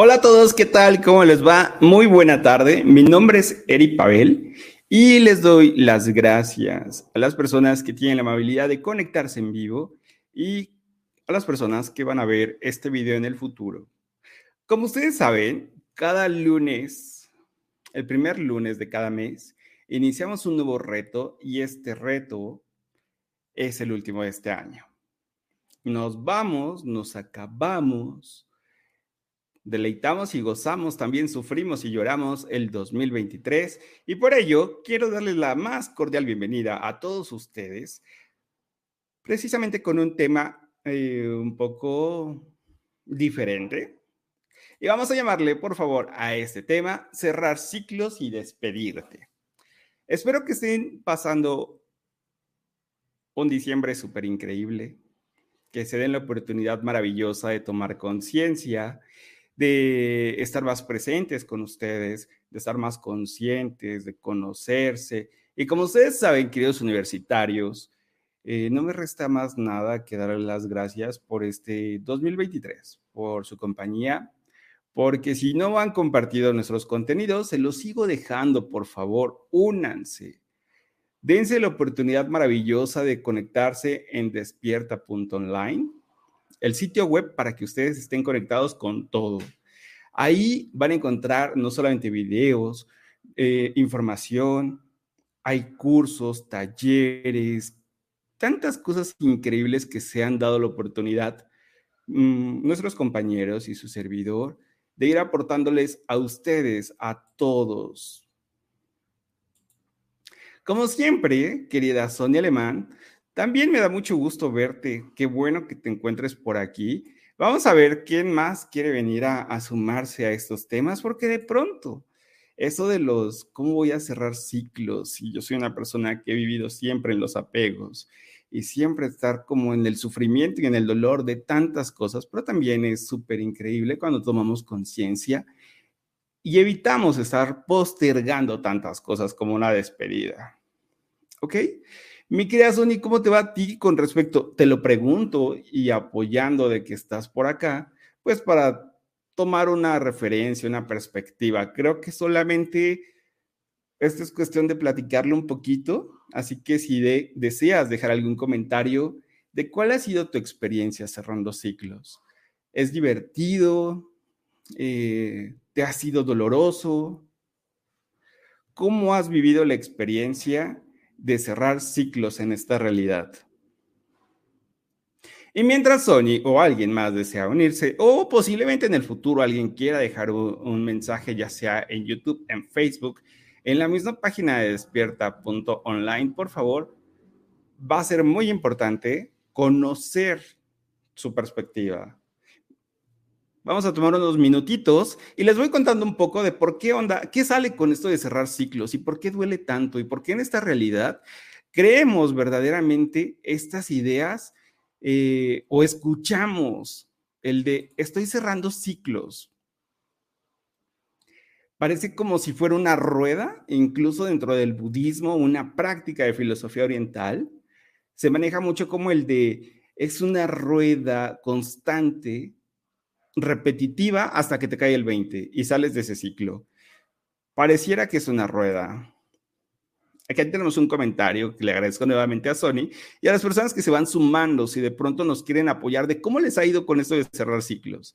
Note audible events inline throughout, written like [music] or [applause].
Hola a todos, ¿qué tal? ¿Cómo les va? Muy buena tarde. Mi nombre es Eri Pavel y les doy las gracias a las personas que tienen la amabilidad de conectarse en vivo y a las personas que van a ver este video en el futuro. Como ustedes saben, cada lunes, el primer lunes de cada mes, iniciamos un nuevo reto y este reto es el último de este año. Nos vamos, nos acabamos deleitamos y gozamos, también sufrimos y lloramos el 2023 y por ello quiero darles la más cordial bienvenida a todos ustedes, precisamente con un tema eh, un poco diferente. Y vamos a llamarle, por favor, a este tema, cerrar ciclos y despedirte. Espero que estén pasando un diciembre súper increíble, que se den la oportunidad maravillosa de tomar conciencia de estar más presentes con ustedes, de estar más conscientes, de conocerse. Y como ustedes saben, queridos universitarios, eh, no me resta más nada que darles las gracias por este 2023, por su compañía, porque si no han compartido nuestros contenidos, se los sigo dejando, por favor, únanse. Dense la oportunidad maravillosa de conectarse en despierta.online el sitio web para que ustedes estén conectados con todo. Ahí van a encontrar no solamente videos, eh, información, hay cursos, talleres, tantas cosas increíbles que se han dado la oportunidad mm, nuestros compañeros y su servidor de ir aportándoles a ustedes, a todos. Como siempre, querida Sonia Alemán, también me da mucho gusto verte. Qué bueno que te encuentres por aquí. Vamos a ver quién más quiere venir a, sumarse a estos temas, porque de pronto, eso de los, ¿cómo voy a cerrar ciclos? Y yo soy una persona que he vivido siempre en los apegos y siempre estar como en el sufrimiento y en el dolor de tantas cosas, pero también es súper increíble cuando tomamos conciencia y evitamos estar postergando tantas cosas como una despedida. ¿Ok? Mi querida Sony, ¿cómo te va a ti con respecto? Te lo pregunto y apoyando de que estás por acá, pues para tomar una referencia, una perspectiva. Creo que solamente esto es cuestión de platicarlo un poquito, así que si deseas dejar algún comentario de cuál ha sido tu experiencia cerrando ciclos. ¿Es divertido? Eh, ¿Te ha sido doloroso? ¿Cómo has vivido la experiencia de cerrar ciclos en esta realidad. Y mientras Sony o alguien más desea unirse, o posiblemente en el futuro alguien quiera dejar un, mensaje, ya sea en YouTube, en Facebook, en la misma página de despierta.online, por favor, va a ser muy importante conocer su perspectiva. Vamos a tomar unos minutitos y les voy contando un poco de por qué onda, qué sale con esto de cerrar ciclos y por qué duele tanto y por qué en esta realidad creemos verdaderamente estas ideas eh, o escuchamos el de estoy cerrando ciclos. Parece como si fuera una rueda, incluso dentro del budismo, una práctica de filosofía oriental. Se maneja mucho como el de es una rueda constante, repetitiva, hasta que te cae el 20 y sales de ese ciclo. Pareciera que es una rueda, Aquí tenemos un comentario que le agradezco nuevamente a Sony y a las personas que se van sumando si de pronto nos quieren apoyar de cómo les ha ido con esto de cerrar ciclos.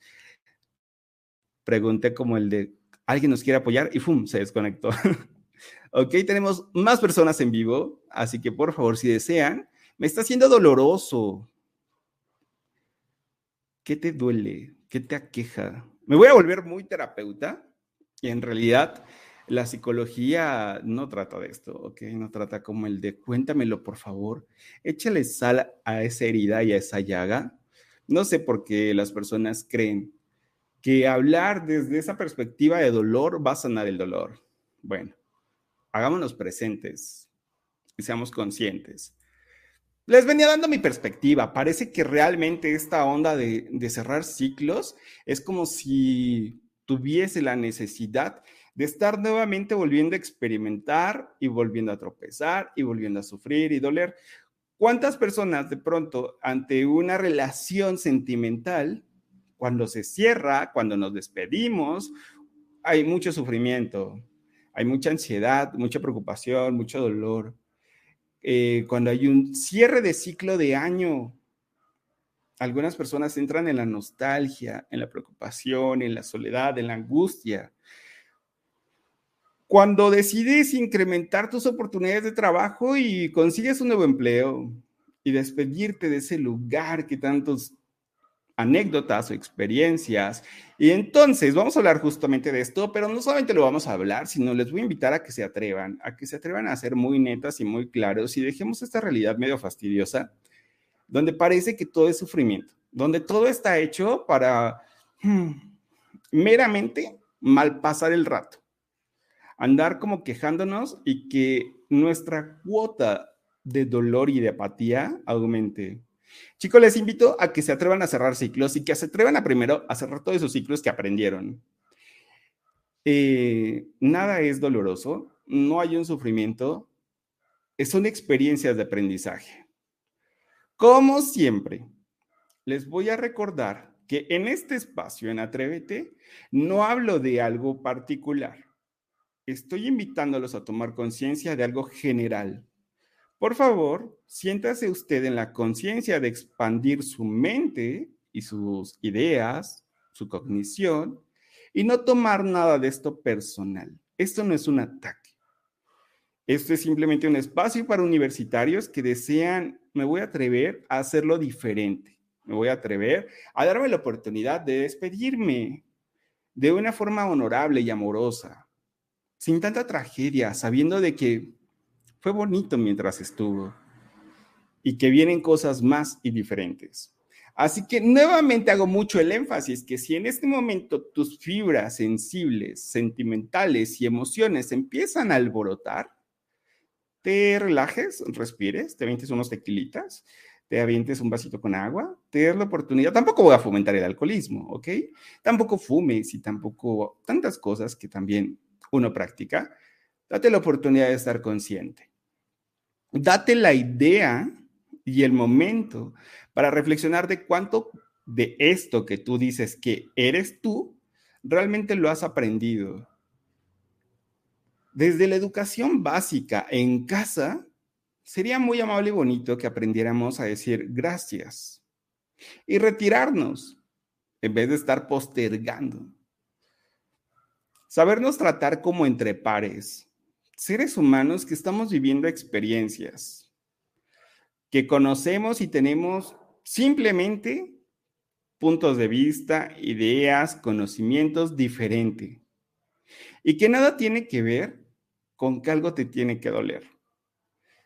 Pregunté como el de alguien nos quiere apoyar y ¡fum! se desconectó. [laughs] ok, tenemos más personas en vivo, así que por favor, si desean, me está haciendo doloroso. ¿Qué te duele? ¿Qué te aqueja? Me voy a volver muy terapeuta y en realidad la psicología no trata de esto, ¿ok? No trata como el de cuéntamelo, por favor. Échale sal a esa herida y a esa llaga. No sé por qué las personas creen que hablar desde esa perspectiva de dolor va a sanar el dolor. Bueno, hagámonos presentes y seamos conscientes. Les venía dando mi perspectiva. Parece que realmente esta onda de, cerrar ciclos es como si tuviese la necesidad de estar nuevamente volviendo a experimentar y volviendo a tropezar y volviendo a sufrir y doler. ¿Cuántas personas de pronto ante una relación sentimental, cuando se cierra, cuando nos despedimos, hay mucho sufrimiento, hay mucha ansiedad, mucha preocupación, mucho dolor? Eh, cuando hay un cierre de ciclo de año, algunas personas entran en la nostalgia, en la preocupación, en la soledad, en la angustia. Cuando decides incrementar tus oportunidades de trabajo y consigues un nuevo empleo y despedirte de ese lugar que tantos anécdotas o experiencias. Y entonces vamos a hablar justamente de esto, pero no solamente lo vamos a hablar, sino les voy a invitar a que se atrevan, a que se atrevan a ser muy netas y muy claros y dejemos esta realidad medio fastidiosa, donde parece que todo es sufrimiento, donde todo está hecho para hmm, meramente mal pasar el rato andar como quejándonos y que nuestra cuota de dolor y de apatía aumente. Chicos, les invito a que se atrevan a cerrar ciclos y que se atrevan a primero a cerrar todos esos ciclos que aprendieron. Eh, nada es doloroso, no hay un sufrimiento, son experiencias de aprendizaje. Como siempre, les voy a recordar que en este espacio, en Atrévete, no hablo de algo particular estoy invitándolos a tomar conciencia de algo general. Por favor, siéntase usted en la conciencia de expandir su mente y sus ideas, su cognición, y no tomar nada de esto personal. Esto no es un ataque. Esto es simplemente un espacio para universitarios que desean, me voy a atrever a hacerlo diferente. Me voy a atrever a darme la oportunidad de despedirme de una forma honorable y amorosa, sin tanta tragedia, sabiendo de que fue bonito mientras estuvo y que vienen cosas más y diferentes. Así que nuevamente hago mucho el énfasis que si en este momento tus fibras sensibles, sentimentales y emociones empiezan a alborotar, te relajes, respires, te avientes unos tequilitas, te avientes un vasito con agua, te des la oportunidad. Tampoco voy a fomentar el alcoholismo, ¿ok? Tampoco fumes y tampoco tantas cosas que también uno práctica, date la oportunidad de estar consciente. Date la idea y el momento para reflexionar de cuánto de esto que tú dices que eres tú, realmente lo has aprendido. Desde la educación básica en casa, sería muy amable y bonito que aprendiéramos a decir gracias y retirarnos en vez de estar postergando. Sabernos tratar como entre pares, seres humanos que estamos viviendo experiencias, que conocemos y tenemos simplemente puntos de vista, ideas, conocimientos diferentes. Y que nada tiene que ver con que algo te tiene que doler.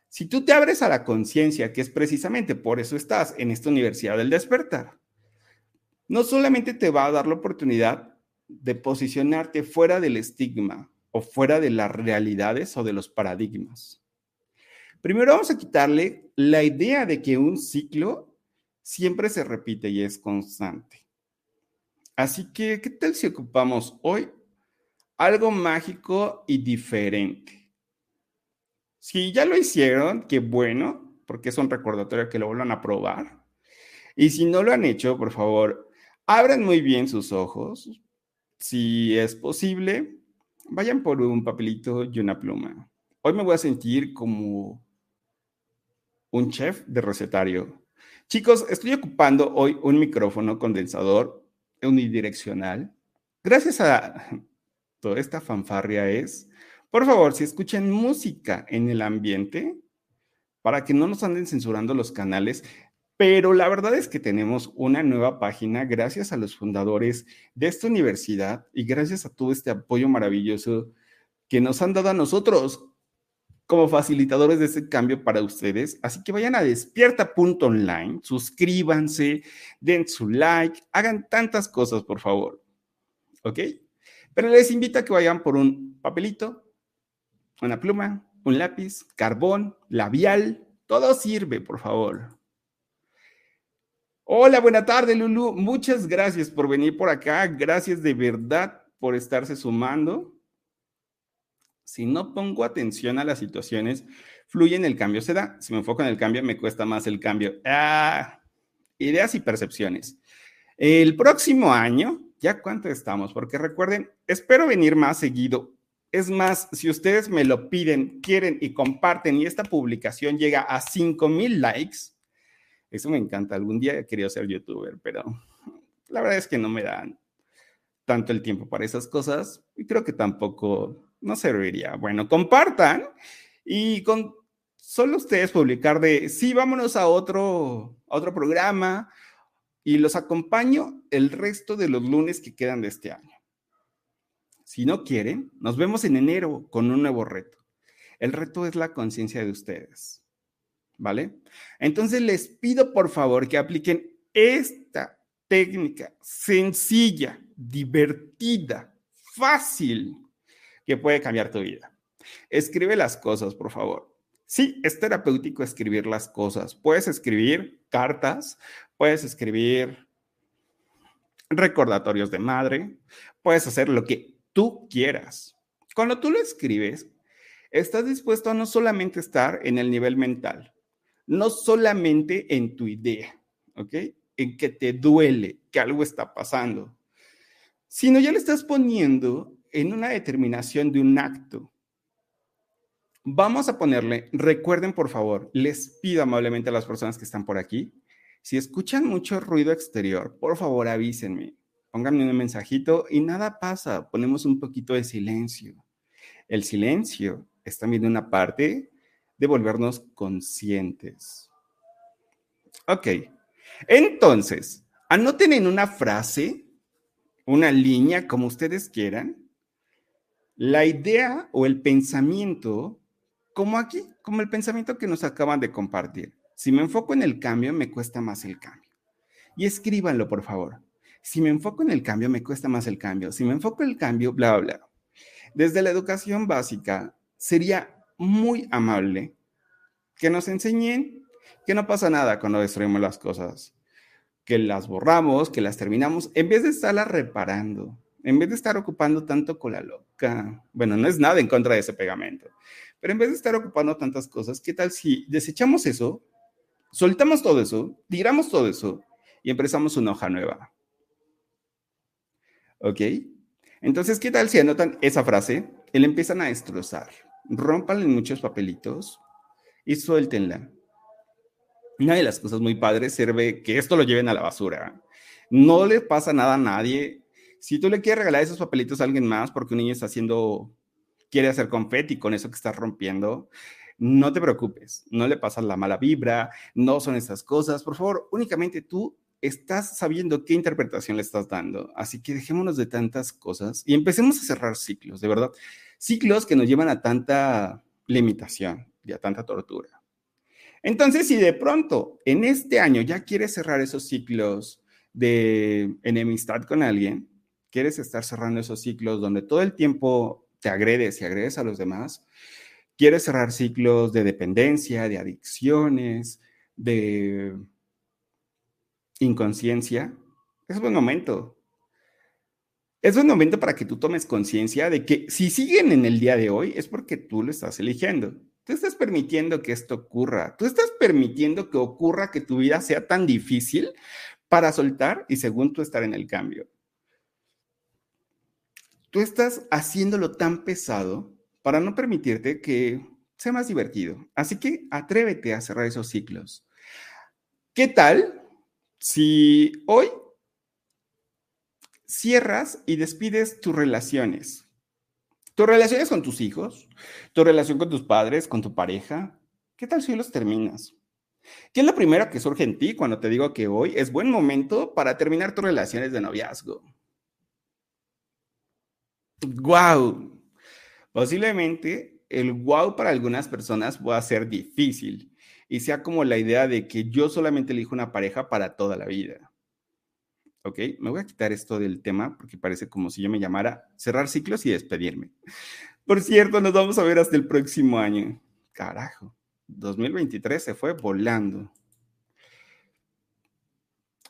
Si tú te abres a la conciencia, que es precisamente por eso estás en esta Universidad del Despertar, no solamente te va a dar la oportunidad de posicionarte fuera del estigma o fuera de las realidades o de los paradigmas. Primero vamos a quitarle la idea de que un ciclo siempre se repite y es constante. Así que, ¿qué tal si ocupamos hoy algo mágico y diferente? Si ya lo hicieron, qué bueno, porque es un recordatorio que lo vuelvan a probar. Y si no lo han hecho, por favor, abran muy bien sus ojos, si es posible, vayan por un papelito y una pluma. Hoy me voy a sentir como un chef de recetario. Chicos, estoy ocupando hoy un micrófono condensador unidireccional. Gracias a toda esta fanfarria es, por favor, si escuchan música en el ambiente, para que no nos anden censurando los canales, pero la verdad es que tenemos una nueva página gracias a los fundadores de esta universidad y gracias a todo este apoyo maravilloso que nos han dado a nosotros como facilitadores de este cambio para ustedes. Así que vayan a despierta.online, suscríbanse, den su like, hagan tantas cosas, por favor. ¿Ok? Pero les invito a que vayan por un papelito, una pluma, un lápiz, carbón, labial, todo sirve, por favor. Hola, buena tarde, Lulu. Muchas gracias por venir por acá. Gracias de verdad por estarse sumando. Si no pongo atención a las situaciones, fluye en el cambio, se da. Si me enfoco en el cambio, me cuesta más el cambio. Ah, ideas y percepciones. El próximo año, ¿ya cuánto estamos? Porque recuerden, espero venir más seguido. Es más, si ustedes me lo piden, quieren y comparten y esta publicación llega a 5000 likes, eso me encanta. Algún día he querido ser youtuber, pero la verdad es que no me dan tanto el tiempo para esas cosas y creo que tampoco no serviría. Bueno, compartan y con solo ustedes publicar de sí, vámonos a otro, a otro programa y los acompaño el resto de los lunes que quedan de este año. Si no quieren, nos vemos en enero con un nuevo reto. El reto es la conciencia de ustedes. ¿Vale? Entonces les pido por favor que apliquen esta técnica sencilla, divertida, fácil, que puede cambiar tu vida. Escribe las cosas, por favor. Sí, es terapéutico escribir las cosas. Puedes escribir cartas, puedes escribir recordatorios de madre, puedes hacer lo que tú quieras. Cuando tú lo escribes, estás dispuesto a no solamente estar en el nivel mental, no solamente en tu idea, ¿ok? En que te duele, que algo está pasando, sino ya le estás poniendo en una determinación de un acto. Vamos a ponerle, recuerden por favor, les pido amablemente a las personas que están por aquí, si escuchan mucho ruido exterior, por favor avísenme, pónganme un mensajito y nada pasa, ponemos un poquito de silencio. El silencio es también una parte de volvernos conscientes. Ok, entonces, anoten en una frase, una línea, como ustedes quieran, la idea o el pensamiento, como aquí, como el pensamiento que nos acaban de compartir. Si me enfoco en el cambio, me cuesta más el cambio. Y escríbanlo, por favor. Si me enfoco en el cambio, me cuesta más el cambio. Si me enfoco en el cambio, bla, bla. Desde la educación básica, sería muy amable que nos enseñen que no pasa nada cuando destruimos las cosas, que las borramos, que las terminamos, en vez de estarlas reparando, en vez de estar ocupando tanto con la loca. Bueno, no es nada en contra de ese pegamento, pero en vez de estar ocupando tantas cosas, ¿qué tal si desechamos eso, soltamos todo eso, tiramos todo eso y empezamos una hoja nueva? ¿Ok? Entonces, ¿qué tal si anotan esa frase y la empiezan a destrozar? Rómpanle en muchos papelitos y suéltenla. Una de las cosas muy padres sirve que esto lo lleven a la basura. No le pasa nada a nadie. Si tú le quieres regalar esos papelitos a alguien más porque un niño está haciendo, quiere hacer confeti con eso que estás rompiendo, no te preocupes, no le pasas la mala vibra, no son esas cosas. Por favor, únicamente tú estás sabiendo qué interpretación le estás dando. Así que dejémonos de tantas cosas y empecemos a cerrar ciclos, de verdad. Ciclos que nos llevan a tanta limitación y a tanta tortura. Entonces, si de pronto en este año ya quieres cerrar esos ciclos de enemistad con alguien, quieres estar cerrando esos ciclos donde todo el tiempo te agredes y agredes a los demás, quieres cerrar ciclos de dependencia, de adicciones, de inconsciencia, es buen momento. Es buen momento para que tú tomes conciencia de que si siguen en el día de hoy es porque tú lo estás eligiendo. Tú estás permitiendo que esto ocurra. Tú estás permitiendo que ocurra que tu vida sea tan difícil para soltar y según tú estar en el cambio. Tú estás haciéndolo tan pesado para no permitirte que sea más divertido. Así que atrévete a cerrar esos ciclos. ¿Qué tal si hoy cierras y despides tus relaciones? Tus relaciones con tus hijos, tu relación con tus padres, con tu pareja, ¿qué tal si los terminas? ¿Qué es lo primero que surge en ti cuando te digo que hoy es buen momento para terminar tus relaciones de noviazgo? ¡Wow! Posiblemente el wow para algunas personas pueda ser difícil y sea como la idea de que yo solamente elijo una pareja para toda la vida. ¿Ok? Me voy a quitar esto del tema porque parece como si yo me llamara cerrar ciclos y despedirme. Por cierto, nos vamos a ver hasta el próximo año. Carajo, 2023 se fue volando.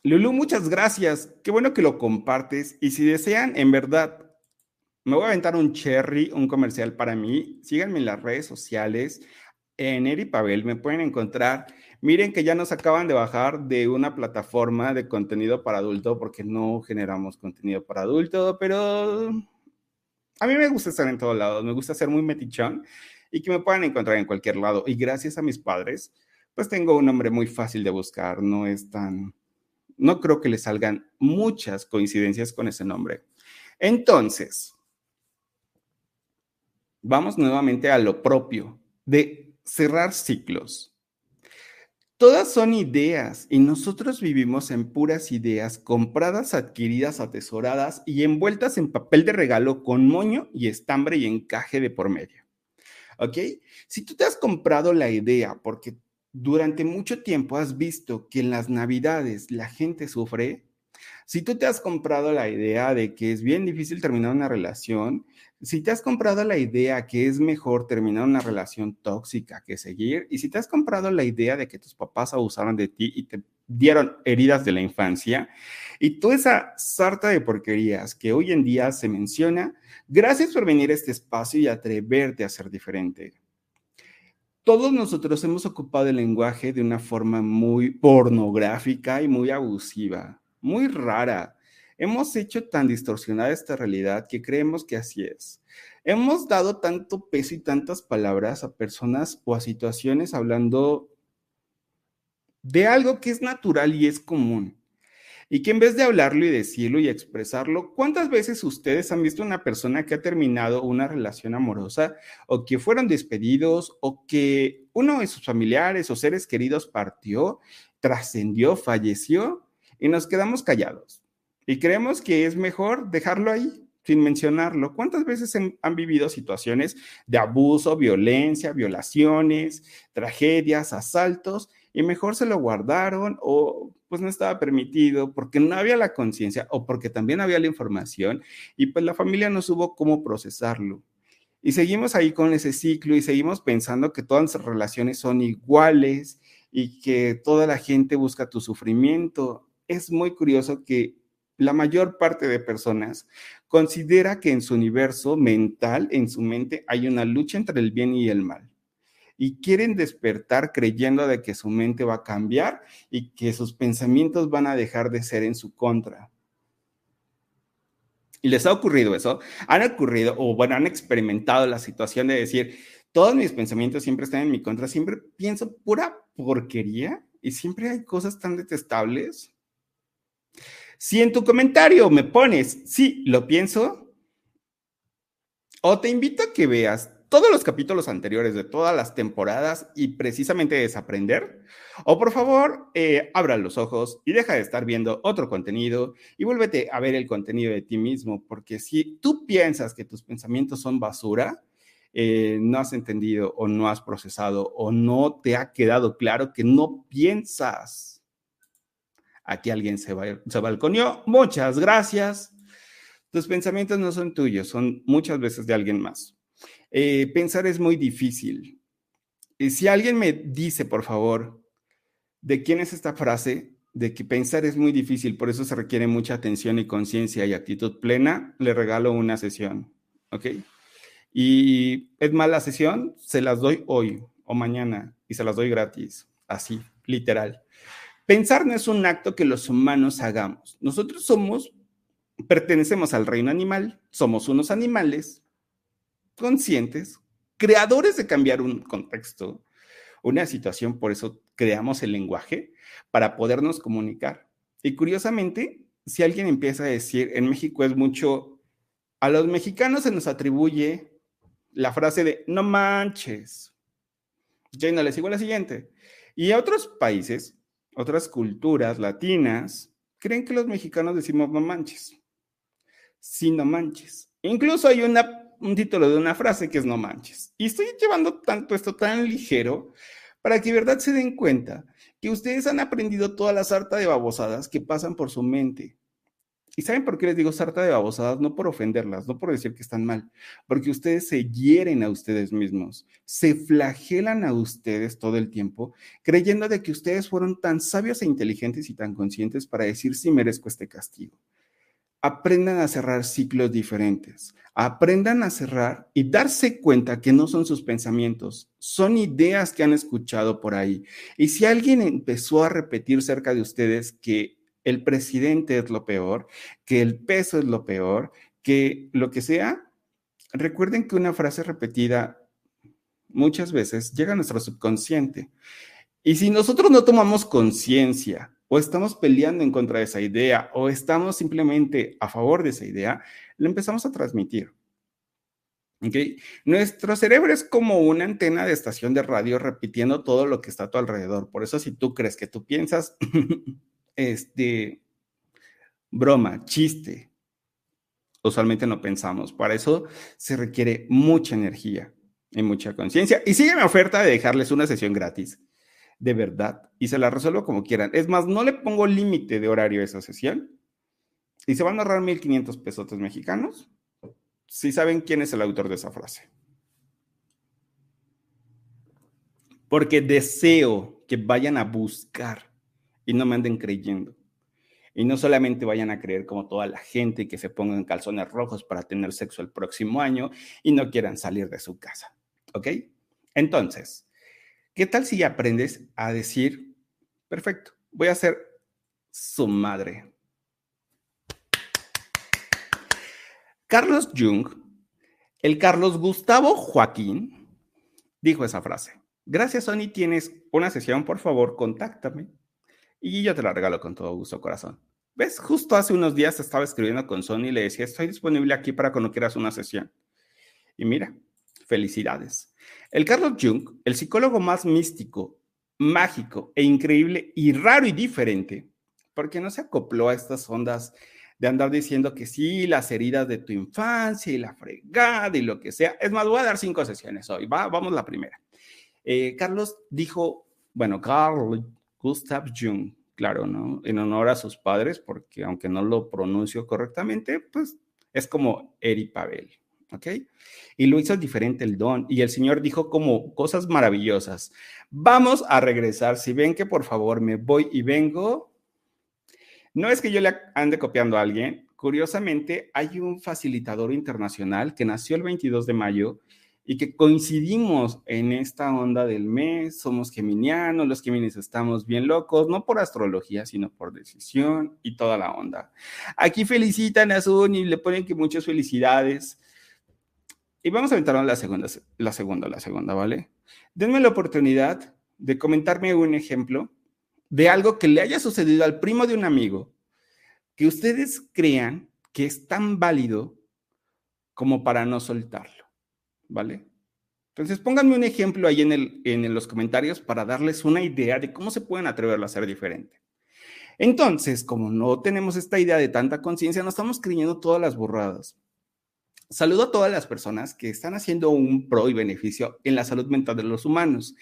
Lulu, muchas gracias. Qué bueno que lo compartes. Y si desean, en verdad, me voy a aventar un cherry, un comercial para mí. Síganme en las redes sociales. En Eri Pavel me pueden encontrar. Miren que ya nos acaban de bajar de una plataforma de contenido para adulto porque no generamos contenido para adulto, pero a mí me gusta estar en todos lados. Me gusta ser muy metichón y que me puedan encontrar en cualquier lado. Y gracias a mis padres, pues tengo un nombre muy fácil de buscar. No es tan... No creo que le salgan muchas coincidencias con ese nombre. Entonces, vamos nuevamente a lo propio de cerrar ciclos. Todas son ideas y nosotros vivimos en puras ideas compradas, adquiridas, atesoradas y envueltas en papel de regalo con moño y estambre y encaje de por medio. ¿Ok? Si tú te has comprado la idea porque durante mucho tiempo has visto que en las navidades la gente sufre, si tú te has comprado la idea de que es bien difícil terminar una relación, si te has comprado la idea que es mejor terminar una relación tóxica que seguir, y si te has comprado la idea de que tus papás abusaron de ti y te dieron heridas de la infancia, y toda esa sarta de porquerías que hoy en día se menciona, gracias por venir a este espacio y atreverte a ser diferente. Todos nosotros hemos ocupado el lenguaje de una forma muy pornográfica y muy abusiva muy rara. Hemos hecho tan distorsionada esta realidad que creemos que así es. Hemos dado tanto peso y tantas palabras a personas o a situaciones hablando de algo que es natural y es común. Y que en vez de hablarlo y decirlo y expresarlo, ¿cuántas veces ustedes han visto una persona que ha terminado una relación amorosa o que fueron despedidos o que uno de sus familiares o seres queridos partió, trascendió, falleció y nos quedamos callados. Y creemos que es mejor dejarlo ahí, sin mencionarlo. ¿Cuántas veces han vivido situaciones de abuso, violencia, violaciones, tragedias, asaltos, y mejor se lo guardaron o pues no estaba permitido porque no había la conciencia o porque también había la información y pues la familia no supo cómo procesarlo. Y seguimos ahí con ese ciclo y seguimos pensando que todas las relaciones son iguales y que toda la gente busca tu sufrimiento es muy curioso que la mayor parte de personas considera que en su universo mental, en su mente, hay una lucha entre el bien y el mal. Y quieren despertar creyendo de que su mente va a cambiar y que sus pensamientos van a dejar de ser en su contra. ¿Y les ha ocurrido eso? Han ocurrido, o bueno, han experimentado la situación de decir, todos mis pensamientos siempre están en mi contra, siempre pienso pura porquería y siempre hay cosas tan detestables. Si en tu comentario me pones, sí, lo pienso, o te invito a que veas todos los capítulos anteriores de todas las temporadas y precisamente desaprender, o por favor, eh, abra los ojos y deja de estar viendo otro contenido y vuélvete a ver el contenido de ti mismo, porque si tú piensas que tus pensamientos son basura, eh, no has entendido o no has procesado o no te ha quedado claro que no piensas. Aquí alguien se, va, se balconió. Muchas gracias. Tus pensamientos no son tuyos, son muchas veces de alguien más. Eh, pensar es muy difícil. Y si alguien me dice, por favor, de quién es esta frase, de que pensar es muy difícil, por eso se requiere mucha atención y conciencia y actitud plena, le regalo una sesión. ¿Ok? Y es más, la sesión se las doy hoy o mañana y se las doy gratis, así, literal. Pensar no es un acto que los humanos hagamos. Nosotros somos, pertenecemos al reino animal, somos unos animales conscientes, creadores de cambiar un contexto, una situación, por eso creamos el lenguaje para podernos comunicar. Y curiosamente, si alguien empieza a decir, en México es mucho, a los mexicanos se nos atribuye la frase de no manches. Ya no les sigo la siguiente. Y a otros países, otras culturas latinas, creen que los mexicanos decimos no manches. Sí, no manches. Incluso hay un título de una frase que es no manches. Y estoy llevando tanto esto tan ligero para que verdad se den cuenta que ustedes han aprendido toda la sarta de babosadas que pasan por su mente. ¿Y saben por qué les digo sarta de babosadas? No por ofenderlas, no por decir que están mal, porque ustedes se hieren a ustedes mismos, se flagelan a ustedes todo el tiempo, creyendo de que ustedes fueron tan sabios e inteligentes y tan conscientes para decir si merezco este castigo aprendan a cerrar ciclos diferentes, aprendan a cerrar y darse cuenta que no son sus pensamientos, son ideas que han escuchado por ahí. Y si alguien empezó a repetir cerca de ustedes que el presidente es lo peor, que el peso es lo peor, que lo que sea, recuerden que una frase repetida muchas veces llega a nuestro subconsciente. Y si nosotros no tomamos conciencia o estamos peleando en contra de esa idea o estamos simplemente a favor de esa idea, lo empezamos a transmitir. ¿Okay? Nuestro cerebro es como una antena de estación de radio repitiendo todo lo que está a tu alrededor. Por eso si tú crees que tú piensas, [laughs] este, broma, chiste, usualmente no pensamos. Para eso se requiere mucha energía y mucha conciencia. Y sigue mi oferta de dejarles una sesión gratis de verdad y se la resuelvo como quieran. Es más, no le pongo límite de horario a esa sesión y se van a ahorrar 1.500 pesos mexicanos si saben quién es el autor de esa frase. Porque deseo que vayan a buscar y no me anden creyendo. Y no solamente vayan a creer como toda la gente que se pongan calzones rojos para tener sexo el próximo año y no quieran salir de su casa. ¿Ok? Entonces, ¿Qué tal si aprendes a decir, perfecto, voy a ser su madre? Carlos Jung, el Carlos Gustavo Joaquín, dijo esa frase. Gracias, Sony. Tienes una sesión, por favor, contáctame. Y yo te la regalo con todo gusto, corazón. ¿Ves? Justo hace unos días estaba escribiendo con Sony y le decía, estoy disponible aquí para cuando quieras una sesión. Y mira, felicidades. El Carlos Jung, el psicólogo más místico, mágico e increíble y raro y diferente, porque no se acopló a estas ondas de andar diciendo que sí, las heridas de tu infancia y la fregada y lo que sea. Es más, voy a dar cinco sesiones hoy. Va, vamos la primera. Eh, Carlos dijo, bueno, Carl Gustav Jung, claro, ¿no? En honor a sus padres, porque aunque no lo pronuncio correctamente, pues es como Eri Pavel. ¿ok? Y lo hizo diferente el don. Y el Señor dijo como cosas maravillosas. Vamos a regresar. Si ven que por favor me voy y vengo, no es que yo le ande copiando a alguien. Curiosamente, hay un facilitador internacional que nació el 22 de mayo y que coincidimos en esta onda del mes, somos geminianos, los geminios estamos bien locos, no por astrología, sino por decisión y toda la onda. Aquí felicitan a Sun y le ponen que muchas felicidades. Y vamos a aventarnos la segunda, la segunda, la segunda, ¿vale? Denme la oportunidad de comentarme un ejemplo de algo que le haya sucedido al primo de un amigo que ustedes crean que es tan válido como para no soltarlo, ¿vale? Entonces, pónganme un ejemplo ahí en, el, en los comentarios para darles una idea de cómo se pueden atrever a ser diferente. Entonces, como no tenemos esta idea de tanta conciencia, nos estamos creyendo todas las burradas. Saludo a todas las personas que están haciendo un pro y beneficio en la salud mental de los humanos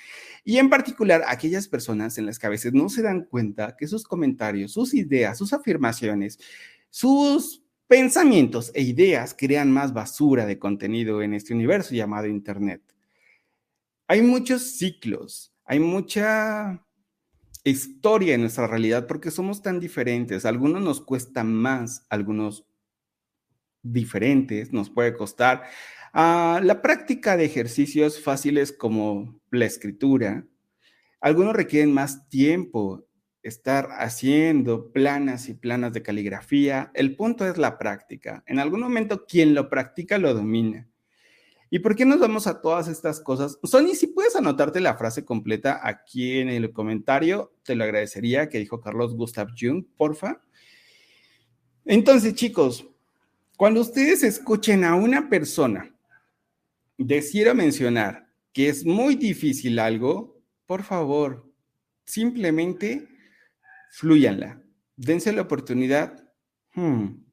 y en particular aquellas personas en las que a veces no se dan cuenta que sus comentarios, sus ideas, sus afirmaciones, sus pensamientos e ideas crean más basura de contenido en este universo llamado Internet. Hay muchos ciclos, hay mucha historia en nuestra realidad porque somos tan diferentes. Algunos nos cuesta más, algunos diferentes, nos puede costar. Ah, la práctica de ejercicios fáciles como la escritura, algunos requieren más tiempo estar haciendo planas y planas de caligrafía. El punto es la práctica. En algún momento quien lo practica lo domina. ¿Y por qué nos vamos a todas estas cosas? Sony, si puedes anotarte la frase completa aquí en el comentario, te lo agradecería que dijo Carlos Gustav Jung, porfa. Entonces, chicos, cuando ustedes escuchen a una persona decir o mencionar que es muy difícil algo, por favor, simplemente fluyanla, dense la oportunidad. Hmm,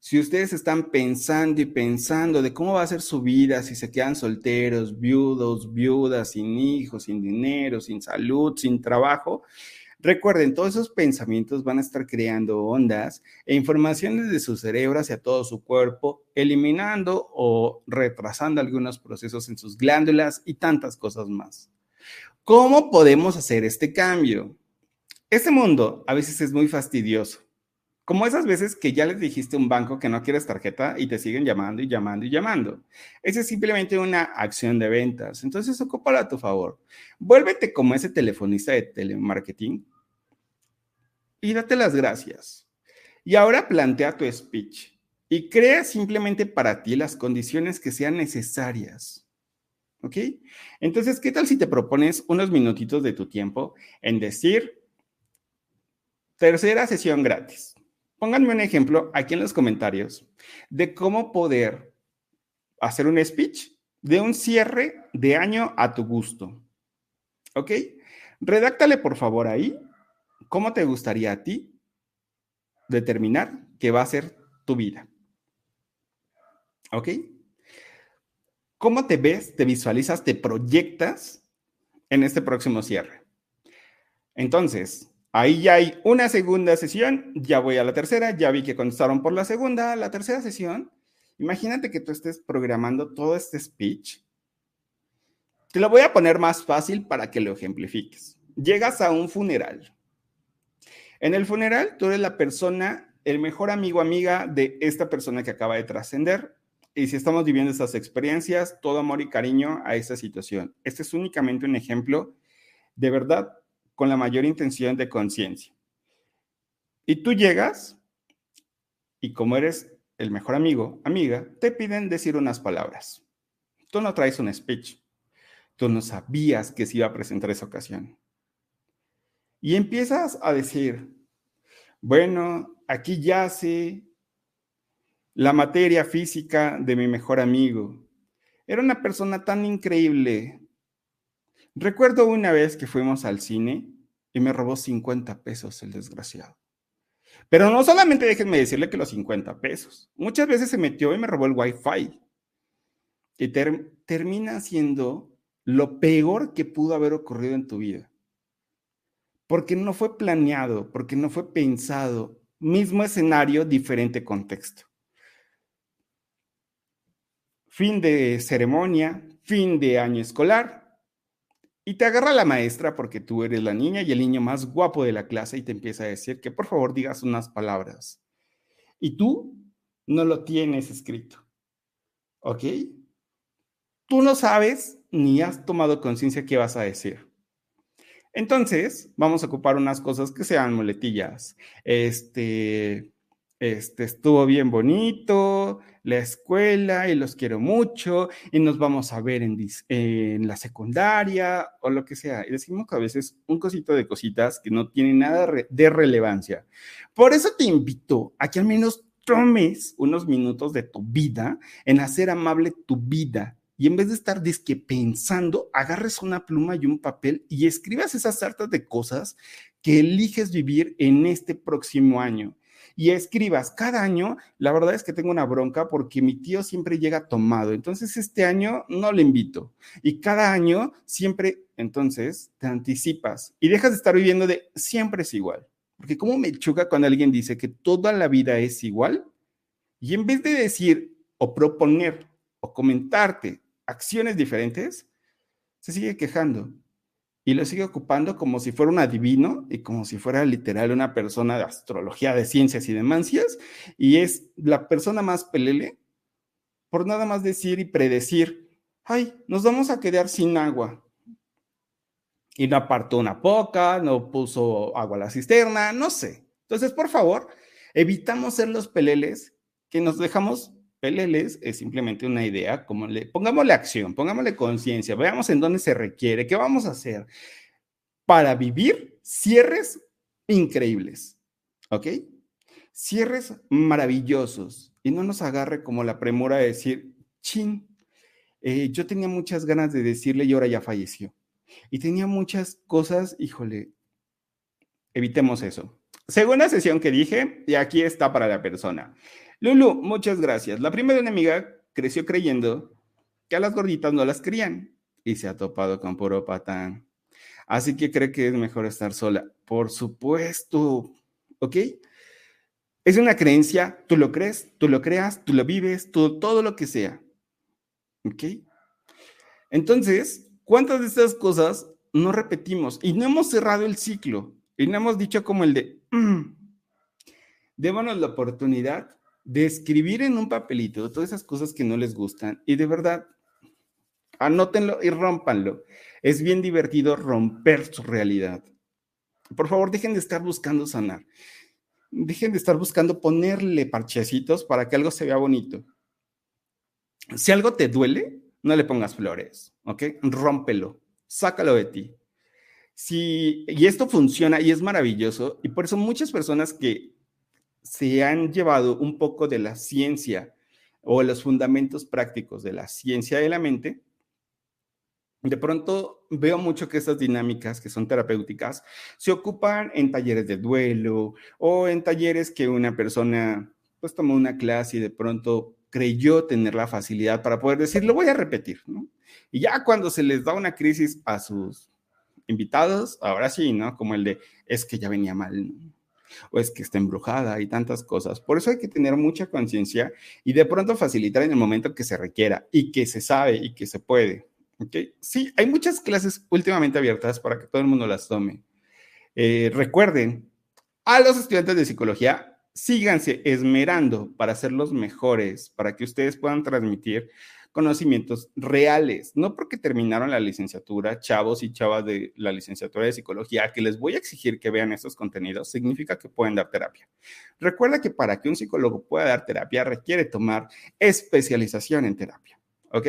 si ustedes están pensando y pensando de cómo va a ser su vida, si se quedan solteros, viudos, viudas, sin hijos, sin dinero, sin salud, sin trabajo, recuerden, todos esos pensamientos van a estar creando ondas e informaciones de su cerebro hacia todo su cuerpo, eliminando o retrasando algunos procesos en sus glándulas y tantas cosas más. ¿Cómo podemos hacer este cambio? Este mundo a veces es muy fastidioso como esas veces que ya les dijiste a un banco que no quieres tarjeta y te siguen llamando y llamando y llamando. Esa es simplemente una acción de ventas. Entonces, ocúpala a tu favor. Vuélvete como ese telefonista de telemarketing y date las gracias. Y ahora plantea tu speech y crea simplemente para ti las condiciones que sean necesarias. ¿Ok? Entonces, ¿qué tal si te propones unos minutitos de tu tiempo en decir, tercera sesión gratis? Pónganme un ejemplo aquí en los comentarios de cómo poder hacer un speech de un cierre de año a tu gusto. ¿Ok? Redáctale por favor ahí cómo te gustaría a ti determinar que va a ser tu vida. ¿Ok? ¿Cómo te ves, te visualizas, te proyectas en este próximo cierre? Entonces, Ahí ya hay una segunda sesión, ya voy a la tercera, ya vi que contestaron por la segunda, la tercera sesión. Imagínate que tú estés programando todo este speech. Te lo voy a poner más fácil para que lo ejemplifiques. Llegas a un funeral. En el funeral, tú eres la persona, el mejor amigo, amiga de esta persona que acaba de trascender. Y si estamos viviendo estas experiencias, todo amor y cariño a esta situación. Este es únicamente un ejemplo. De verdad, con la mayor intención de conciencia. Y tú llegas y como eres el mejor amigo, amiga, te piden decir unas palabras. Tú no traes un speech. Tú no sabías que se iba a presentar esa ocasión. Y empiezas a decir, bueno, aquí yace la materia física de mi mejor amigo. Era una persona tan increíble, Recuerdo una vez que fuimos al cine y me robó 50 pesos el desgraciado. Pero no solamente déjenme decirle que los 50 pesos. Muchas veces se metió y me robó el wifi. Y termina siendo lo peor que pudo haber ocurrido en tu vida. Porque no fue planeado, porque no fue pensado. Mismo escenario, diferente contexto. Fin de ceremonia, fin de año escolar, y te agarra la maestra porque tú eres la niña y el niño más guapo de la clase y te empieza a decir que por favor digas unas palabras. Y tú no lo tienes escrito. ¿Ok? Tú no sabes ni has tomado conciencia qué vas a decir. Entonces, vamos a ocupar unas cosas que sean muletillas. Este, este estuvo bien bonito, la escuela y los quiero mucho y nos vamos a ver en, la secundaria o lo que sea. Y decimos que a veces un cosito de cositas que no tienen nada de relevancia. Por eso te invito a que al menos tomes unos minutos de tu vida en hacer amable tu vida, y en vez de estar disque pensando, agarres una pluma y un papel y escribas esas hartas de cosas que eliges vivir en este próximo año. Y escribas cada año, la verdad es que tengo una bronca porque mi tío siempre llega tomado, entonces este año no le invito. Y cada año siempre, entonces, te anticipas y dejas de estar viviendo de siempre es igual. Porque cómo me choca cuando alguien dice que toda la vida es igual y en vez de decir o proponer o comentarte acciones diferentes, se sigue quejando y lo sigue ocupando como si fuera un adivino y como si fuera literal una persona de astrología, de ciencias y de mancias, y es la persona más pelele por nada más decir y predecir, ay, nos vamos a quedar sin agua. Y no apartó una poca, no puso agua a la cisterna, no sé. Entonces, por favor, evitamos ser los peleles que nos dejamos peleles es simplemente una idea, como le, pongámosle acción, pongámosle conciencia, veamos en dónde se requiere, qué vamos a hacer para vivir cierres increíbles, ¿ok? Cierres maravillosos y no nos agarre como la premura de decir, chin, eh, yo tenía muchas ganas de decirle y ahora ya falleció. Y tenía muchas cosas, híjole, evitemos eso. Segunda sesión que dije, y aquí está para la persona. Lulu, muchas gracias. La primera amiga creció creyendo que a las gorditas no las crían y se ha topado con puro patán. Así que cree que es mejor estar sola. Por supuesto, ¿ok? Es una creencia, tú lo crees, tú lo creas, tú lo vives, tú, todo lo que sea. ¿Ok? Entonces, ¿cuántas de estas cosas no repetimos? Y no hemos cerrado el ciclo. Y no hemos dicho como el de, mm, démonos la oportunidad de escribir en un papelito todas esas cosas que no les gustan y de verdad, anótenlo y rompanlo. Es bien divertido romper su realidad. Por favor, dejen de estar buscando sanar. Dejen de estar buscando ponerle parchecitos para que algo se vea bonito. Si algo te duele, no le pongas flores, ¿ok? Rómpelo, sácalo de ti. Si, y esto funciona y es maravilloso, y por eso muchas personas que se han llevado un poco de la ciencia o los fundamentos prácticos de la ciencia de la mente, de pronto veo mucho que estas dinámicas que son terapéuticas se ocupan en talleres de duelo o en talleres que una persona pues tomó una clase y de pronto creyó tener la facilidad para poder decir, lo voy a repetir. Y ya cuando se les da una crisis a sus invitados, ahora sí, ¿no? Como el de, es que ya venía mal. O es que está embrujada y tantas cosas. Por eso hay que tener mucha conciencia y de pronto facilitar en el momento que se requiera y que se sabe y que se puede. ¿okay? Sí, hay muchas clases últimamente abiertas para que todo el mundo las tome. Eh, recuerden, a los estudiantes de psicología, síganse esmerando para ser los mejores, para que ustedes puedan transmitir conocimientos reales, no porque terminaron la licenciatura, chavos y chavas de la licenciatura de psicología, que les voy a exigir que vean estos contenidos, significa que pueden dar terapia. Recuerda que para que un psicólogo pueda dar terapia requiere tomar especialización en terapia, ¿ok?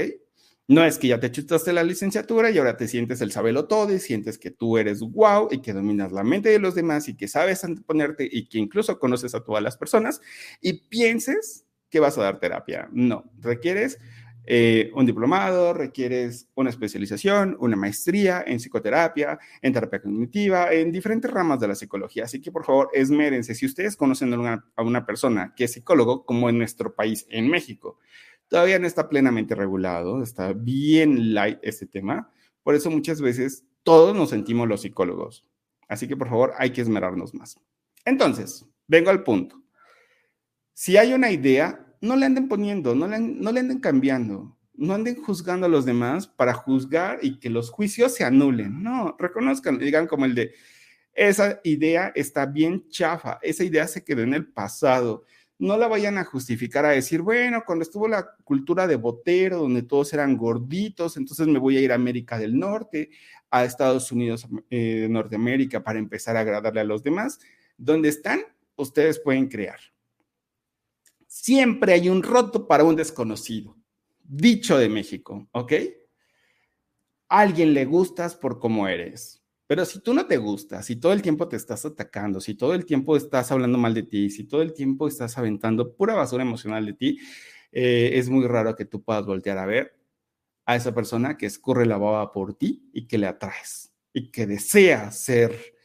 No es que ya te chutaste la licenciatura y ahora te sientes el sabelo todo y sientes que tú eres wow y que dominas la mente de los demás y que sabes anteponerte y que incluso conoces a todas las personas y pienses que vas a dar terapia. No, requieres eh, un diplomado, requieres una especialización, una maestría en psicoterapia, en terapia cognitiva, en diferentes ramas de la psicología. Así que por favor, esmérense. Si ustedes conocen a una, persona que es psicólogo, como en nuestro país, en México, todavía no está plenamente regulado, está bien light este tema. Por eso muchas veces todos nos sentimos los psicólogos. Así que por favor, hay que esmerarnos más. Entonces, vengo al punto. Si hay una idea, no le anden poniendo, no le, anden cambiando, no anden juzgando a los demás para juzgar y que los juicios se anulen. No, reconozcan, digan como el de, esa idea está bien chafa, esa idea se quedó en el pasado. No la vayan a justificar a decir, bueno, cuando estuvo la cultura de Botero, donde todos eran gorditos, entonces me voy a ir a América del Norte, a Estados Unidos eh, Norteamérica para empezar a agradarle a los demás. Donde están, ustedes pueden crear. Siempre hay un roto para un desconocido. Dicho de México, ¿ok? Alguien le gustas por cómo eres. Pero si tú no te gustas, si todo el tiempo te estás atacando, si todo el tiempo estás hablando mal de ti, si todo el tiempo estás aventando pura basura emocional de ti, eh, es muy raro que tú puedas voltear a ver a esa persona que escurre la baba por ti y que le atraes y que desea ser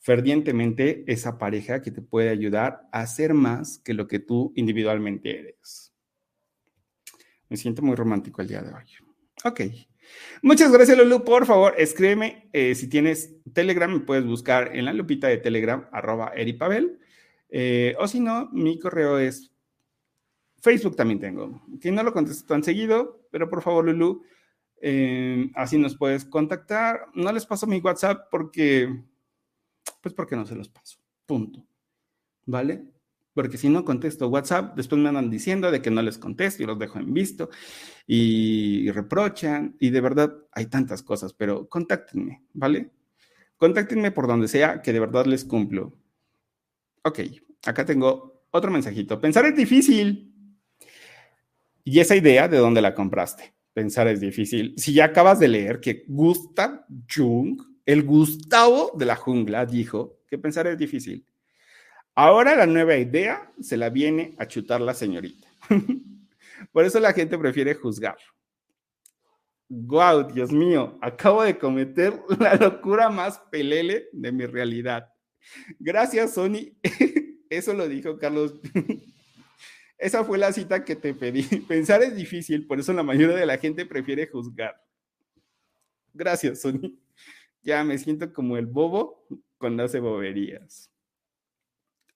fervientemente esa pareja que te puede ayudar a ser más que lo que tú individualmente eres. Me siento muy romántico el día de hoy. Ok. Muchas gracias, Lulu. Por favor, escríbeme eh, si tienes Telegram, me puedes buscar en la lupita de Telegram, arroba eripabel. Eh, o si no, mi correo es Facebook también tengo, que no lo contesto tan seguido, pero por favor, Lulu, eh, así nos puedes contactar. No les paso mi WhatsApp porque, pues porque no se los paso. Punto. ¿Vale? Porque si no contesto WhatsApp, después me andan diciendo de que no les contesto y los dejo en visto y, reprochan. Y de verdad hay tantas cosas, pero contáctenme, ¿vale? Contáctenme por donde sea que de verdad les cumplo. Ok, acá tengo otro mensajito. Pensar es difícil. Y esa idea, ¿de dónde la compraste? Pensar es difícil. Si ya acabas de leer que Gustav Jung, el Gustavo de la jungla, dijo que pensar es difícil. Ahora la nueva idea se la viene a chutar la señorita. [laughs] Por eso la gente prefiere juzgar. Wow, Dios mío, acabo de cometer [laughs] la locura más pelele de mi realidad. Gracias, Sony. [laughs] Eso lo dijo Carlos esa fue la cita que te pedí. Pensar es difícil, por eso la mayoría de la gente prefiere juzgar. Gracias, Sony. Ya me siento como el bobo cuando hace boberías.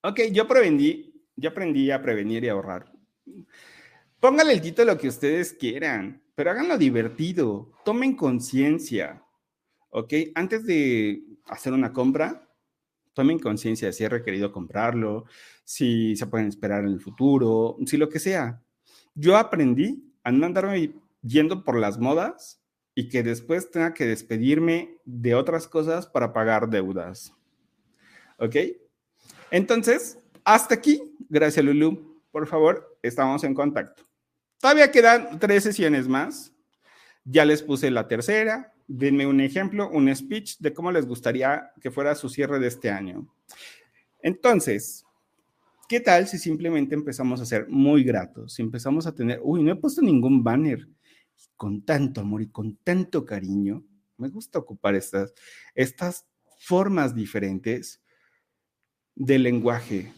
Ok, yo aprendí, yo aprendí a prevenir y ahorrar. Póngale el título que ustedes quieran, pero háganlo divertido. Tomen conciencia. Ok, antes de hacer una compra, tomen conciencia de si es requerido comprarlo, si se pueden esperar en el futuro, si lo que sea. Yo aprendí a no andarme yendo por las modas y que después tenga que despedirme de otras cosas para pagar deudas. ¿Ok? Entonces, hasta aquí. Gracias, Lulu. Por favor, estamos en contacto. Todavía quedan tres sesiones más. Ya les puse la tercera, denme un ejemplo, un speech de cómo les gustaría que fuera su cierre de este año. Entonces, ¿qué tal si simplemente empezamos a ser muy gratos? Si empezamos a tener, uy, no he puesto ningún banner con tanto amor y con tanto cariño. Me gusta ocupar estas, estas formas diferentes de lenguaje.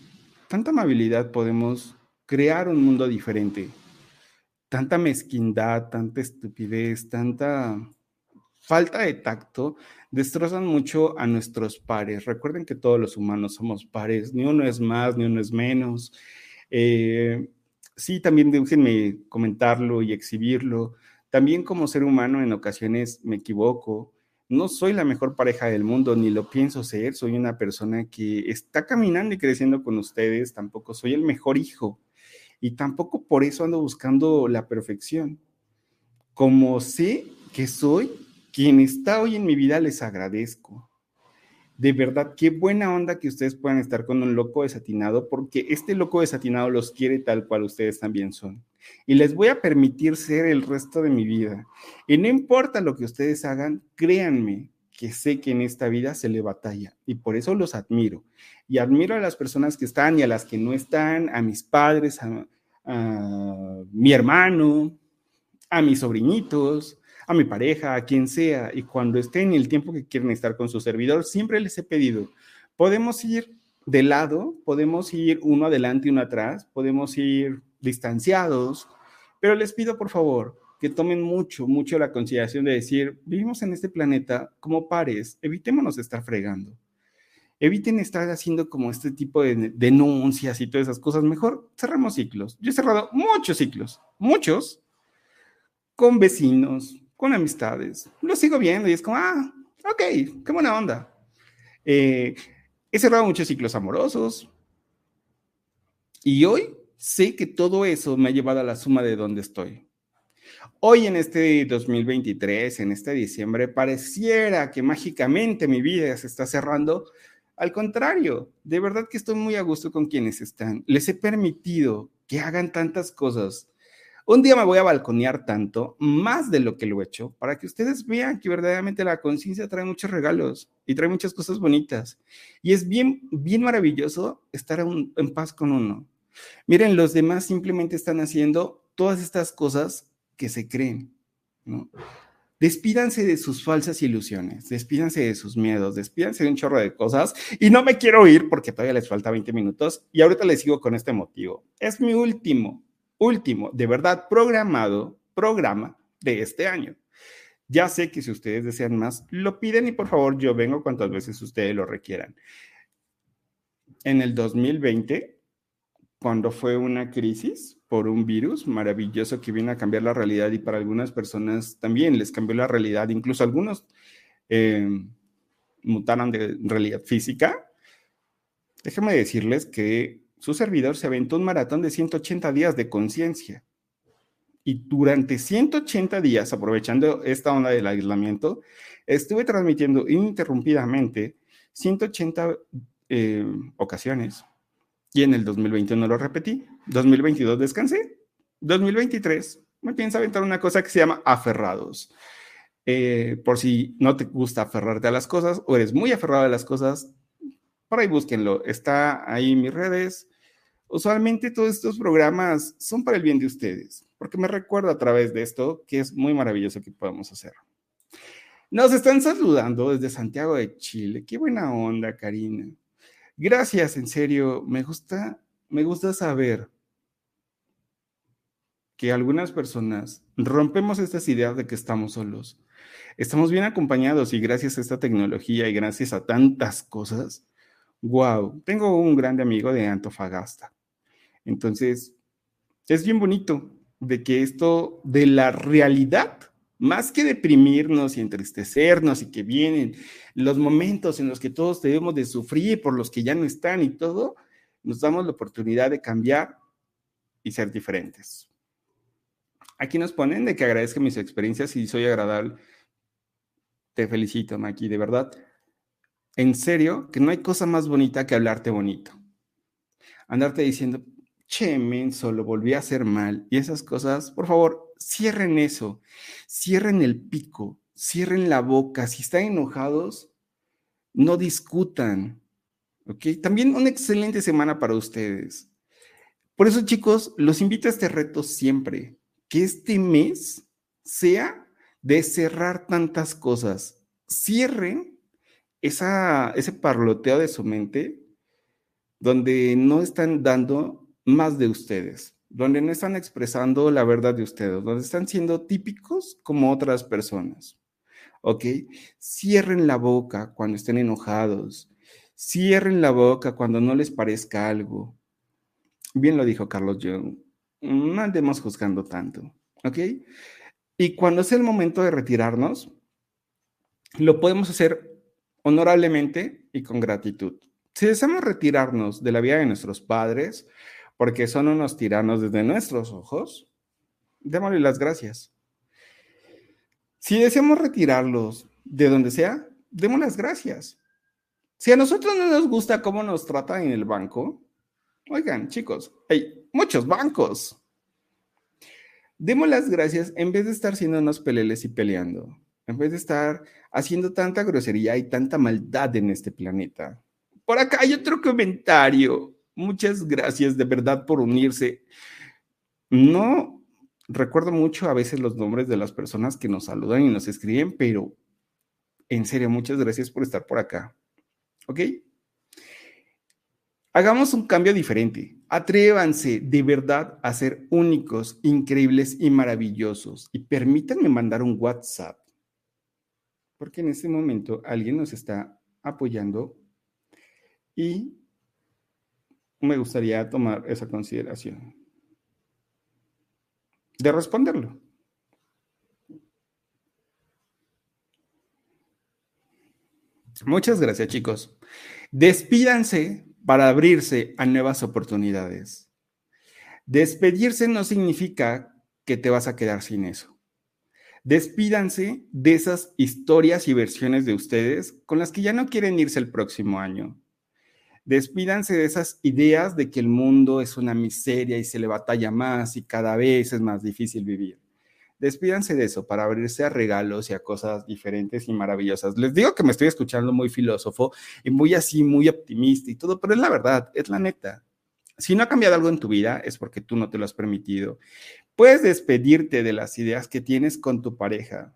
Tanta amabilidad podemos crear un mundo diferente. Tanta mezquindad, tanta estupidez, tanta falta de tacto destrozan mucho a nuestros pares. Recuerden que todos los humanos somos pares, ni uno es más, ni uno es menos. Eh, sí, también déjenme comentarlo y exhibirlo. También como ser humano en ocasiones me equivoco. No soy la mejor pareja del mundo, ni lo pienso ser. Soy una persona que está caminando y creciendo con ustedes. Tampoco soy el mejor hijo. Y tampoco por eso ando buscando la perfección. Como sé que soy quien está hoy en mi vida les agradezco. De verdad, qué buena onda que ustedes puedan estar con un loco desatinado, porque este loco desatinado los quiere tal cual ustedes también son. Y les voy a permitir ser el resto de mi vida. Y no importa lo que ustedes hagan, créanme que sé que en esta vida se le batalla y por eso los admiro. Y admiro a las personas que están y a las que no están, a mis padres, a, mi hermano, a mis sobrinitos, a mi pareja, a quien sea, y cuando estén el tiempo que quieren estar con su servidor, siempre les he pedido, podemos ir de lado, podemos ir uno adelante y uno atrás, podemos ir distanciados, pero les pido por favor que tomen mucho, mucho la consideración de decir, vivimos en este planeta como pares, evitémonos estar fregando. Eviten estar haciendo como este tipo de denuncias y todas esas cosas. Mejor cerramos ciclos. Yo he cerrado muchos ciclos, muchos, con vecinos, con amistades. Lo sigo viendo y es como, ah, ok, qué buena onda. Eh, he cerrado muchos ciclos amorosos. Y hoy sé que todo eso me ha llevado a la suma de donde estoy. Hoy en este 2023, en este diciembre, pareciera que mágicamente mi vida se está cerrando. Al contrario, de verdad que estoy muy a gusto con quienes están. Les he permitido que hagan tantas cosas un día me voy a balconear tanto, más de lo que lo he hecho, para que ustedes vean que verdaderamente la conciencia trae muchos regalos y trae muchas cosas bonitas. Y es bien, bien maravilloso estar en, en paz con uno. Miren, los demás simplemente están haciendo todas estas cosas que se creen. ¿no? Despídanse de sus falsas ilusiones, despídanse de sus miedos, despídanse de un chorro de cosas. Y no me quiero ir porque todavía les falta 20 minutos y ahorita les sigo con este motivo. Es mi último, último, de verdad, programado programa de este año. Ya sé que si ustedes desean más, lo piden y por favor yo vengo cuantas veces ustedes lo requieran. En el 2020, cuando fue una crisis por un virus maravilloso que vino a cambiar la realidad y para algunas personas también les cambió la realidad, incluso algunos eh, mutaron de realidad física, déjenme decirles que su servidor se aventó un maratón de 180 días de conciencia y durante 180 días, aprovechando esta onda del aislamiento, estuve transmitiendo ininterrumpidamente 180 eh, ocasiones. Y en el 2021 lo repetí. 2022 descansé. 2023 me pienso aventar una cosa que se llama aferrados. Eh, por si no te gusta aferrarte a las cosas o eres muy aferrado a las cosas, por ahí búsquenlo. Está ahí en mis redes. Usualmente todos estos programas son para el bien de ustedes porque me recuerdo a través de esto que es muy maravilloso que podemos hacer. Nos están saludando desde Santiago de Chile. Qué buena onda, Karina. Gracias, en serio. Me gusta, me gusta saber que algunas personas rompemos estas ideas de que estamos solos. Estamos bien acompañados y gracias a esta tecnología y gracias a tantas cosas. Wow, tengo un grande amigo de Antofagasta. Entonces, es bien bonito de que esto de la realidad, más que deprimirnos y entristecernos y que vienen los momentos en los que todos debemos de sufrir por los que ya no están y todo, nos damos la oportunidad de cambiar y ser diferentes. Aquí nos ponen de que agradezca mis experiencias y soy agradable. Te felicito, Maki, de verdad. En serio, que no hay cosa más bonita que hablarte bonito. Andarte diciendo, che, menso, lo volví a hacer mal. Y esas cosas, por favor, cierren eso, cierren el pico, cierren la boca. Si están enojados, no discutan. ¿Ok? También una excelente semana para ustedes. Por eso, chicos, los invito a este reto siempre. Que este mes sea de cerrar tantas cosas. Cierren esa, ese parloteo de su mente donde no están dando más de ustedes, donde no están expresando la verdad de ustedes, donde están siendo típicos como otras personas. ¿Ok? Cierren la boca cuando estén enojados. Cierren la boca cuando no les parezca algo. Bien lo dijo Carlos Jung. No andemos juzgando tanto. ¿Ok? Y cuando es el momento de retirarnos, lo podemos hacer honorablemente y con gratitud. Si deseamos retirarnos de la vida de nuestros padres, porque son unos tiranos desde nuestros ojos, démosle las gracias. Si deseamos retirarlos de donde sea, demos las gracias. Si a nosotros no nos gusta cómo nos tratan en el banco, oigan, chicos, hay muchos bancos. Demos las gracias en vez de estar haciendo unos peleles y peleando, en vez de estar haciendo tanta grosería y tanta maldad en este planeta. Por acá hay otro comentario. Muchas gracias de verdad por unirse. No recuerdo mucho a veces los nombres de las personas que nos saludan y nos escriben, pero en serio, muchas gracias por estar por acá. ¿Ok? Hagamos un cambio diferente. Atrévanse de verdad a ser únicos, increíbles y maravillosos. Y permítanme mandar un WhatsApp. Porque en este momento alguien nos está apoyando y me gustaría tomar esa consideración de responderlo. Muchas gracias, chicos. Despídanse para abrirse a nuevas oportunidades. Despedirse no significa que te vas a quedar sin eso. Despídanse de esas historias y versiones de ustedes con las que ya no quieren irse el próximo año. Despídanse de esas ideas de que el mundo es una miseria y se le batalla más y cada vez es más difícil vivir. Despídanse de eso para abrirse a regalos y a cosas diferentes y maravillosas. Les digo que me estoy escuchando muy filósofo y muy así, muy optimista y todo, pero es la verdad, es la neta. Si no ha cambiado algo en tu vida, es porque tú no te lo has permitido. Puedes despedirte de las ideas que tienes con tu pareja.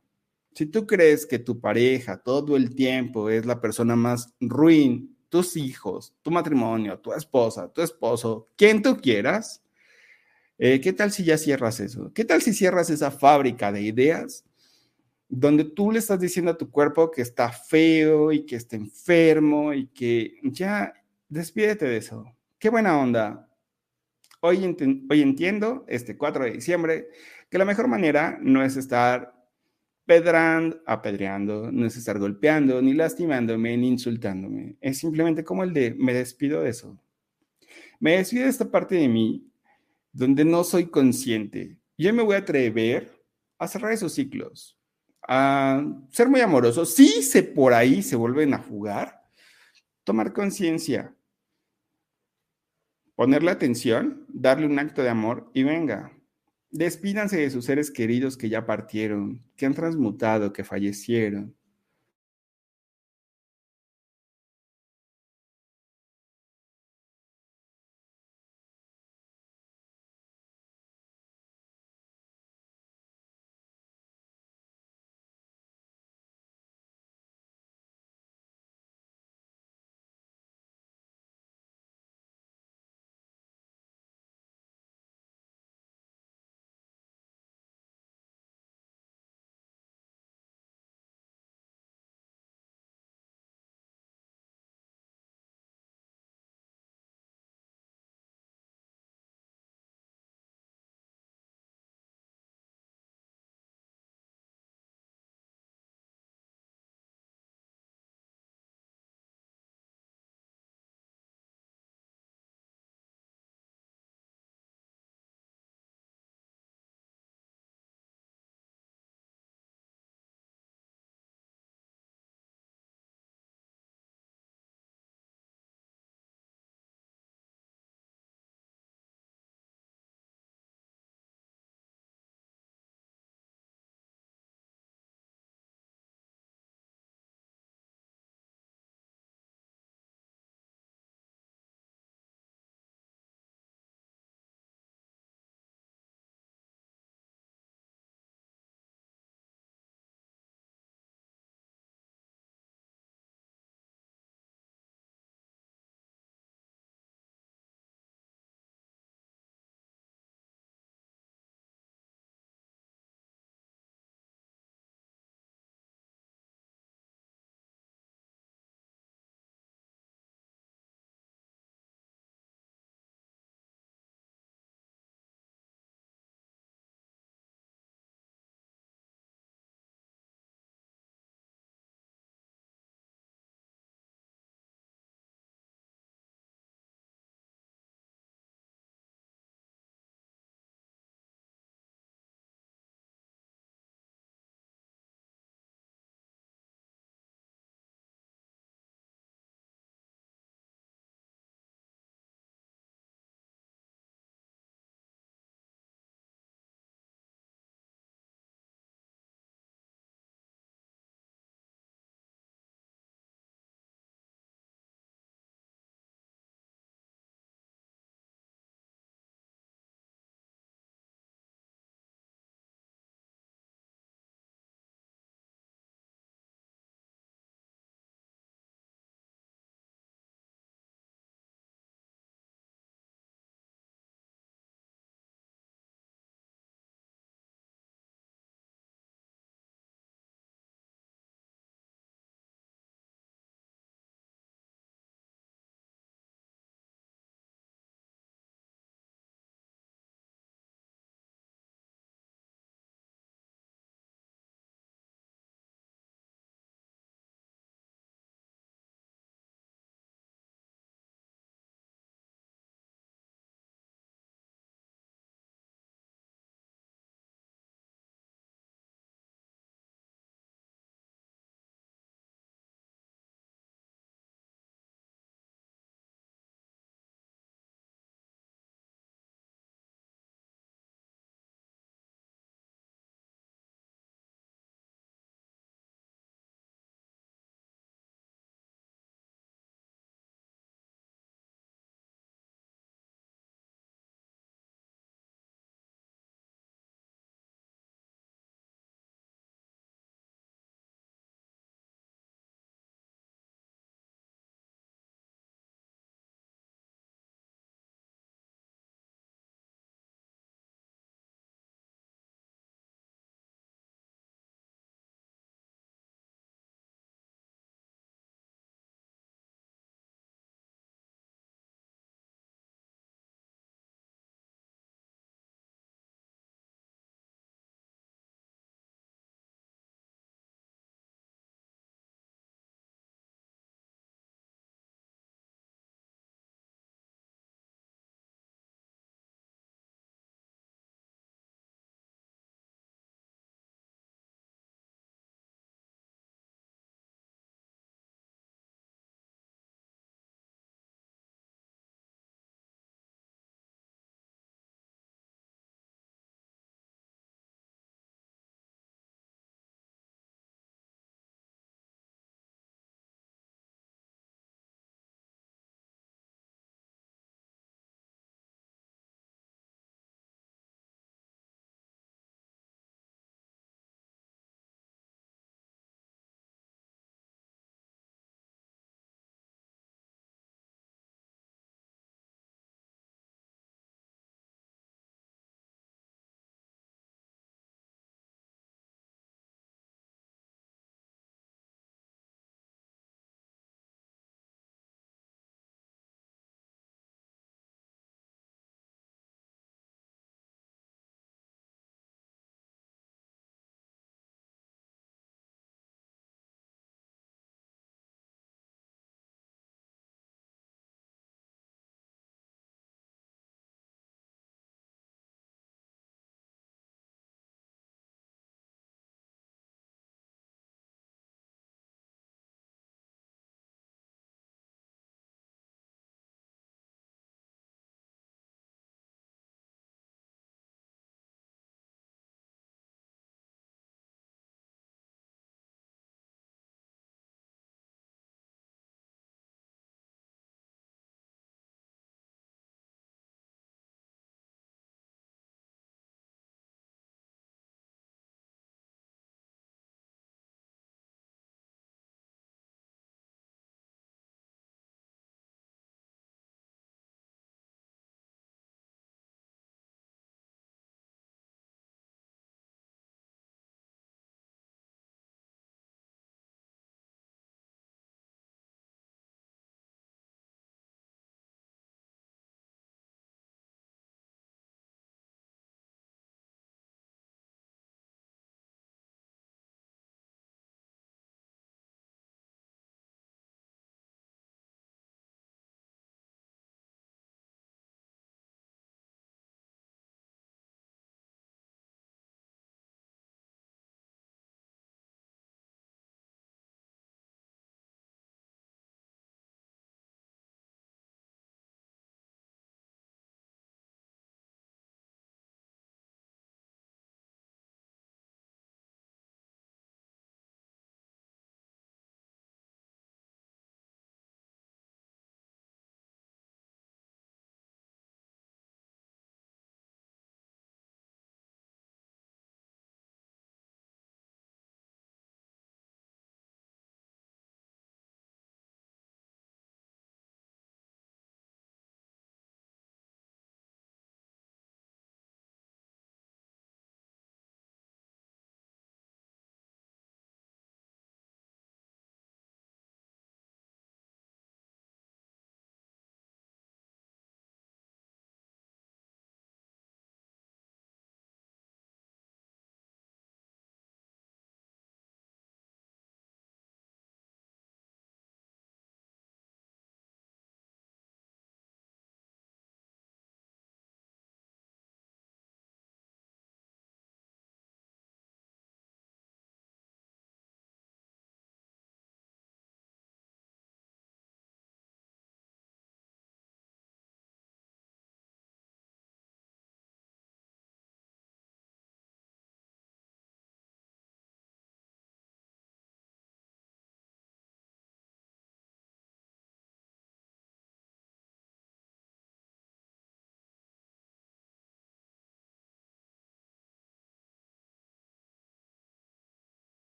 Si tú crees que tu pareja todo el tiempo es la persona más ruin, tus hijos, tu matrimonio, tu esposa, tu esposo, quien tú quieras, eh, ¿qué tal si ya cierras eso? ¿Qué tal si cierras esa fábrica de ideas donde tú le estás diciendo a tu cuerpo que está feo y que está enfermo y que ya despídete de eso? Qué buena onda. Hoy, hoy entiendo, este 4 de diciembre, que la mejor manera no es estar pedrando, apedreando, no es estar golpeando, ni lastimándome, ni insultándome. Es simplemente como el de me despido de eso. Me despido de esta parte de mí donde no soy consciente. Yo me voy a atrever a cerrar esos ciclos, a ser muy amoroso. Si se por ahí se vuelven a jugar, tomar conciencia, ponerle atención, darle un acto de amor y venga, Despídanse de sus seres queridos que ya partieron, que han transmutado, que fallecieron.